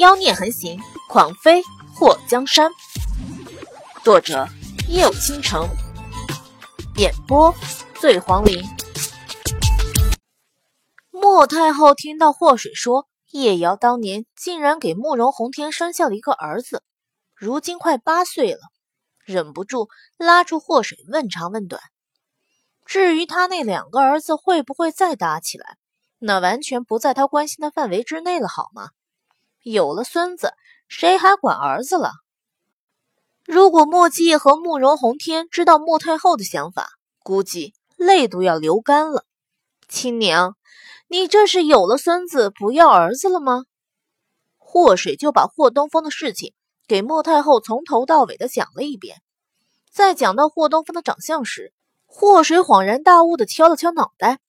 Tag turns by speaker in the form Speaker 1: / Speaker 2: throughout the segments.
Speaker 1: 妖孽横行，狂飞祸江山。作者：夜舞倾城，演播：醉黄林。莫太后听到祸水说，叶瑶当年竟然给慕容宏天生下了一个儿子，如今快八岁了，忍不住拉住祸水问长问短。至于他那两个儿子会不会再打起来，那完全不在他关心的范围之内了，好吗？有了孙子，谁还管儿子了？如果莫继和慕容宏天知道莫太后的想法，估计泪都要流干了。亲娘，你这是有了孙子不要儿子了吗？祸水就把霍东风的事情给莫太后从头到尾的讲了一遍，在讲到霍东风的长相时。祸水恍然大悟的敲了敲脑袋，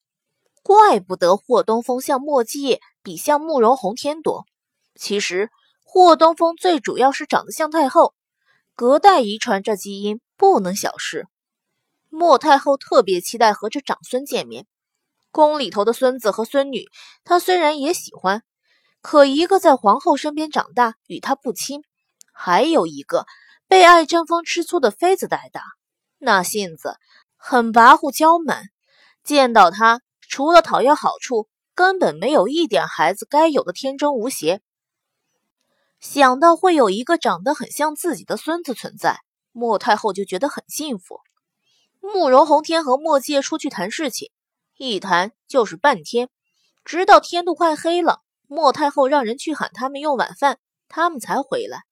Speaker 1: 怪不得霍东风像墨迹比像慕容宏天多。其实霍东风最主要是长得像太后，隔代遗传这基因不能小视。莫太后特别期待和这长孙见面，宫里头的孙子和孙女，她虽然也喜欢，可一个在皇后身边长大，与她不亲；还有一个被爱争风吃醋的妃子带大，那性子。很跋扈娇蛮，见到他除了讨要好处，根本没有一点孩子该有的天真无邪。想到会有一个长得很像自己的孙子存在，莫太后就觉得很幸福。慕容宏天和莫介出去谈事情，一谈就是半天，直到天都快黑了，莫太后让人去喊他们用晚饭，他们才回来。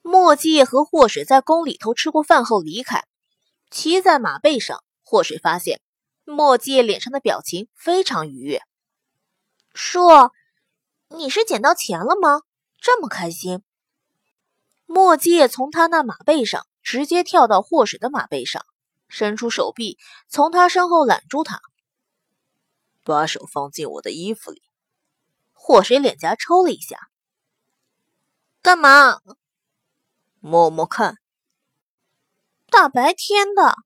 Speaker 1: 莫介和祸水在宫里头吃过饭后离开。骑在马背上，祸水发现墨介脸上的表情非常愉悦。说：“你是捡到钱了吗？这么开心？”墨界从他那马背上直接跳到祸水的马背上，伸出手臂从他身后揽住他，
Speaker 2: 把手放进我的衣服里。
Speaker 1: 祸水脸颊抽了一下，干嘛？
Speaker 2: 摸摸看。
Speaker 1: 大白天的，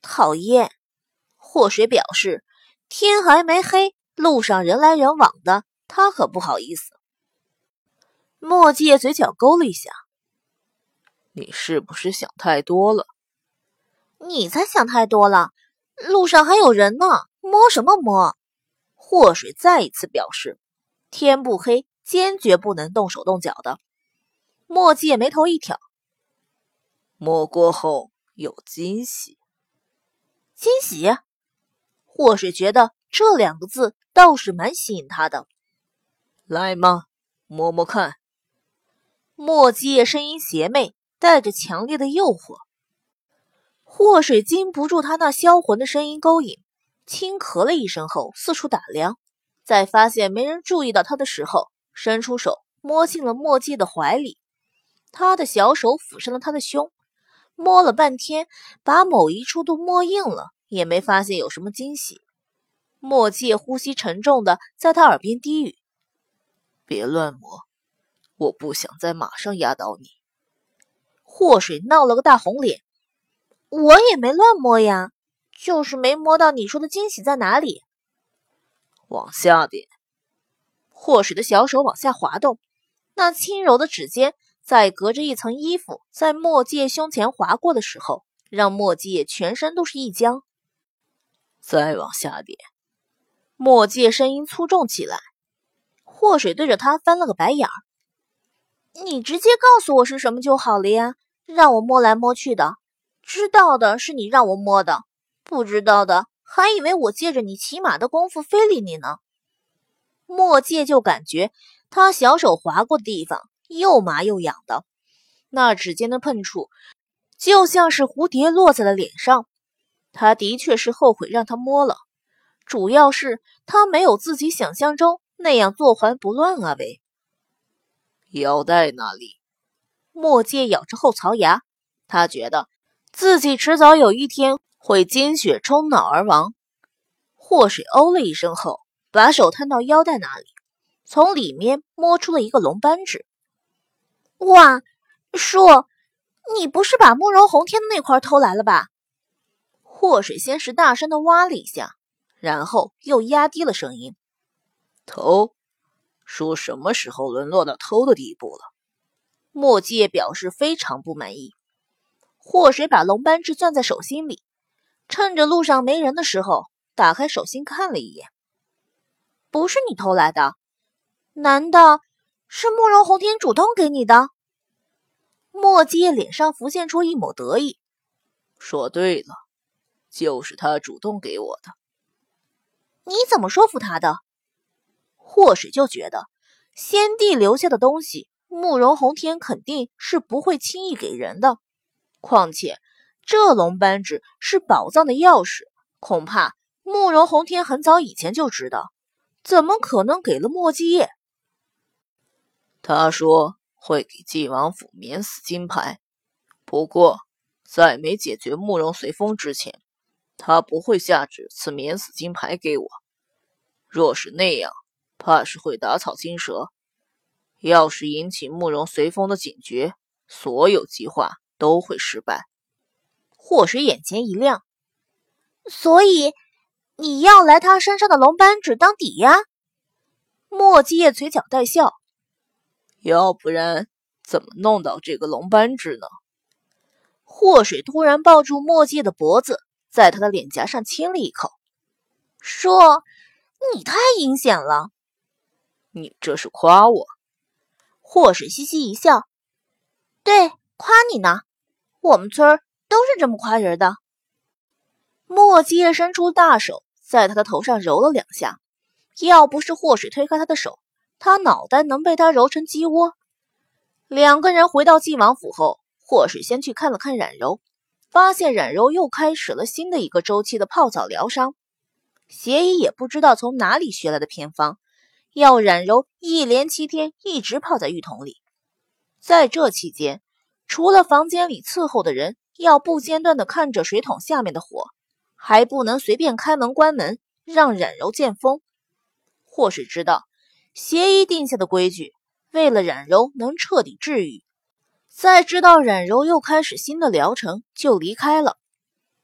Speaker 1: 讨厌！祸水表示，天还没黑，路上人来人往的，他可不好意思。墨界嘴角勾了一下：“
Speaker 2: 你是不是想太多了？”“
Speaker 1: 你才想太多了，路上还有人呢，摸什么摸？”祸水再一次表示：“天不黑，坚决不能动手动脚的。”墨界眉头一挑：“
Speaker 2: 摸过后。”有惊喜，
Speaker 1: 惊喜！祸水觉得这两个字倒是蛮吸引他的。
Speaker 2: 来嘛，摸摸看。
Speaker 1: 墨迹声音邪魅，带着强烈的诱惑。祸水禁不住他那销魂的声音勾引，轻咳了一声后，四处打量，在发现没人注意到他的时候，伸出手摸进了墨迹的怀里。他的小手抚上了他的胸。摸了半天，把某一处都摸硬了，也没发现有什么惊喜。墨迹呼吸沉重的在他耳边低语：“
Speaker 2: 别乱摸，我不想在马上压倒你。”
Speaker 1: 祸水闹了个大红脸：“我也没乱摸呀，就是没摸到你说的惊喜在哪里。”
Speaker 2: 往下点。
Speaker 1: 祸水的小手往下滑动，那轻柔的指尖。在隔着一层衣服在墨界胸前划过的时候，让墨界全身都是一僵。
Speaker 2: 再往下点，
Speaker 1: 墨界声音粗重起来。祸水对着他翻了个白眼儿：“你直接告诉我是什么就好了呀，让我摸来摸去的。知道的是你让我摸的，不知道的还以为我借着你骑马的功夫非礼你呢。”墨界就感觉他小手划过的地方。又麻又痒的，那指尖的碰触，就像是蝴蝶落在了脸上。他的确是后悔让他摸了，主要是他没有自己想象中那样坐怀不乱啊！喂，
Speaker 2: 腰带那里？
Speaker 1: 墨界咬着后槽牙，他觉得自己迟早有一天会精血冲脑而亡。祸水哦了一声后，把手探到腰带那里，从里面摸出了一个龙扳指。哇，叔，你不是把慕容宏天的那块偷来了吧？祸水先是大声的哇了一下，然后又压低了声音：“
Speaker 2: 偷？说什么时候沦落到偷的地步了？
Speaker 1: 墨迹表示非常不满意。祸水把龙斑痣攥在手心里，趁着路上没人的时候，打开手心看了一眼。不是你偷来的，难道是慕容红天主动给你的？墨迹脸上浮现出一抹得意，
Speaker 2: 说：“对了，就是他主动给我的。”
Speaker 1: 你怎么说服他的？祸水就觉得先帝留下的东西，慕容宏天肯定是不会轻易给人的。况且这龙扳指是宝藏的钥匙，恐怕慕容宏天很早以前就知道，怎么可能给了墨迹叶？
Speaker 2: 他说会给晋王府免死金牌，不过在没解决慕容随风之前。他不会下旨赐免死金牌给我。若是那样，怕是会打草惊蛇。要是引起慕容随风的警觉，所有计划都会失败。
Speaker 1: 祸水眼前一亮，所以你要来他身上的龙斑指当抵押？莫迹叶嘴角带笑。
Speaker 2: 要不然怎么弄到这个龙斑纸呢？
Speaker 1: 祸水突然抱住墨迹的脖子。在他的脸颊上亲了一口，说：“你太阴险了。”
Speaker 2: 你这是夸我？
Speaker 1: 祸水嘻嘻一笑：“对，夸你呢。我们村都是这么夸人的。”墨迹伸出大手，在他的头上揉了两下。要不是祸水推开他的手，他脑袋能被他揉成鸡窝。两个人回到晋王府后，祸水先去看了看冉柔。发现冉柔又开始了新的一个周期的泡澡疗伤，邪医也不知道从哪里学来的偏方，要冉柔一连七天一直泡在浴桶里。在这期间，除了房间里伺候的人要不间断地看着水桶下面的火，还不能随便开门关门，让冉柔见风。或是知道协议定下的规矩，为了冉柔能彻底治愈。在知道冉柔又开始新的疗程，就离开了。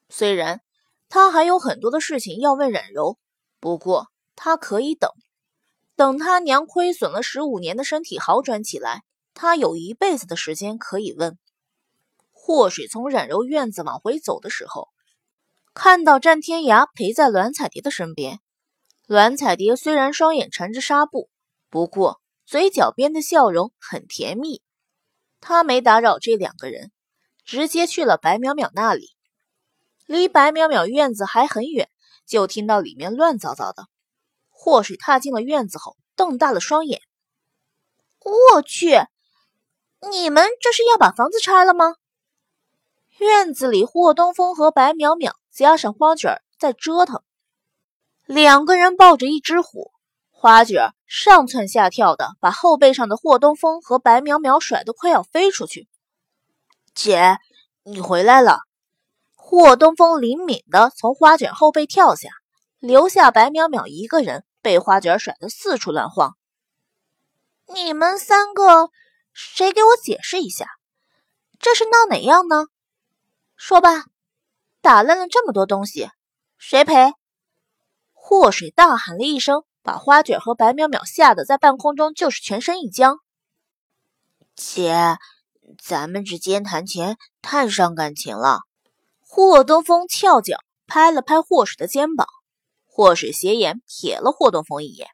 Speaker 1: 虽然他还有很多的事情要问冉柔，不过他可以等，等他娘亏损了十五年的身体好转起来，他有一辈子的时间可以问。祸水从冉柔院子往回走的时候，看到战天涯陪在栾彩蝶的身边。栾彩蝶虽然双眼缠着纱布，不过嘴角边的笑容很甜蜜。他没打扰这两个人，直接去了白淼淼那里。离白淼淼院子还很远，就听到里面乱糟糟的。祸水踏进了院子后，瞪大了双眼：“我去，你们这是要把房子拆了吗？”院子里，霍东风和白淼淼加上花卷在折腾，两个人抱着一只虎。花卷上蹿下跳的，把后背上的霍东风和白淼淼甩得快要飞出去。姐，你回来了！霍东风灵敏的从花卷后背跳下，留下白淼淼一个人被花卷甩得四处乱晃。你们三个，谁给我解释一下，这是闹哪样呢？说吧，打烂了这么多东西，谁赔？祸水大喊了一声。把花卷和白淼淼吓得在半空中就是全身一僵。姐，咱们之间谈钱太伤感情了。霍东风翘脚拍了拍霍水的肩膀，霍水斜眼瞥了霍东风一眼。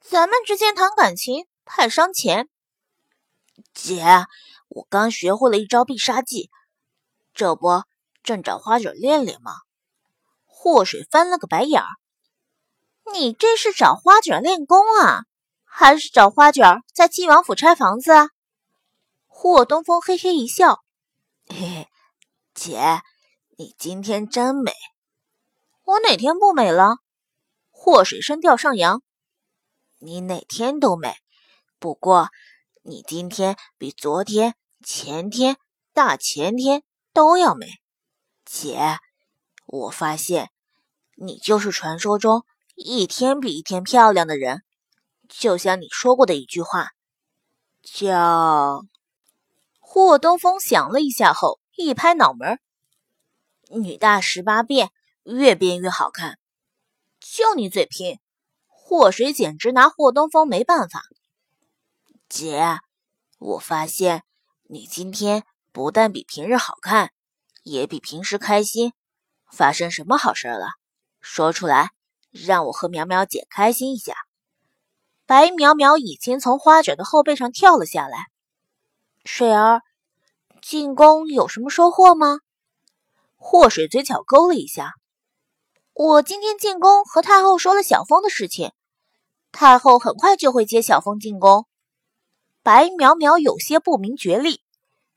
Speaker 1: 咱们之间谈感情太伤钱。姐，我刚学会了一招必杀技，这不正找花卷练练吗？霍水翻了个白眼儿。你这是找花卷练功啊，还是找花卷在晋王府拆房子啊？霍东风嘿嘿一笑，嘿嘿，姐，你今天真美。我哪天不美了？祸水声调上扬，你哪天都美，不过你今天比昨天、前天、大前天都要美。姐，我发现你就是传说中。一天比一天漂亮的人，就像你说过的一句话，叫霍东风。想了一下后，一拍脑门：“女大十八变，越变越好看。”就你嘴贫！祸水简直拿霍东风没办法。
Speaker 3: 姐，我发现你今天不但比平日好看，也比平时开心。发生什么好事了？说出来，让我和苗苗姐开心一下。
Speaker 1: 白苗苗已经从花卷的后背上跳了下来。水儿，进宫有什么收获吗？祸水嘴角勾了一下。我今天进宫和太后说了小风的事情，太后很快就会接小风进宫。白淼淼有些不明觉厉。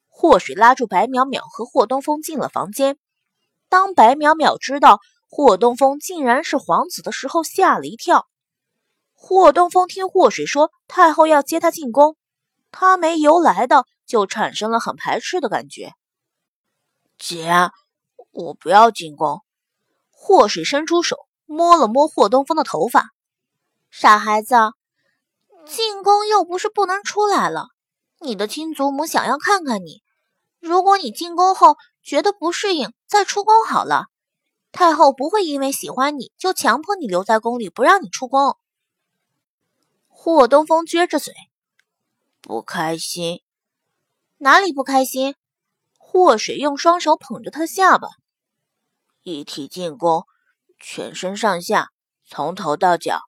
Speaker 1: 祸水拉住白淼淼和霍东风进了房间。当白淼淼知道霍东风竟然是皇子的时候，吓了一跳。霍东风听祸水说太后要接他进宫，他没由来的就产生了很排斥的感觉。
Speaker 3: 姐，我不要进宫。
Speaker 1: 祸水伸出手摸了摸霍东风的头发，傻孩子，进宫又不是不能出来了。你的亲祖母想要看看你，如果你进宫后觉得不适应，再出宫好了。太后不会因为喜欢你就强迫你留在宫里，不让你出宫。霍东风撅着嘴，
Speaker 3: 不开心。
Speaker 1: 哪里不开心？祸水用双手捧着他下巴。
Speaker 3: 一提进宫，全身上下从头到脚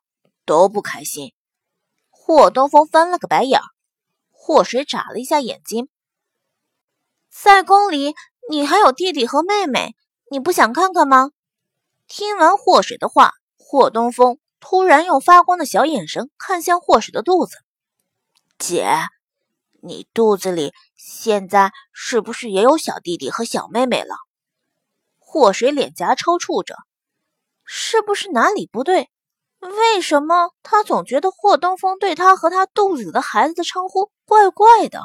Speaker 3: 都不开心。
Speaker 1: 霍东风翻了个白眼儿。祸水眨了一下眼睛。在宫里，你还有弟弟和妹妹，你不想看看吗？听完祸水的话，霍东风。突然用发光的小眼神看向祸水的肚子，
Speaker 3: 姐，你肚子里现在是不是也有小弟弟和小妹妹了？
Speaker 1: 祸水脸颊抽搐着，是不是哪里不对？为什么他总觉得霍东风对他和他肚子里的孩子的称呼怪怪的？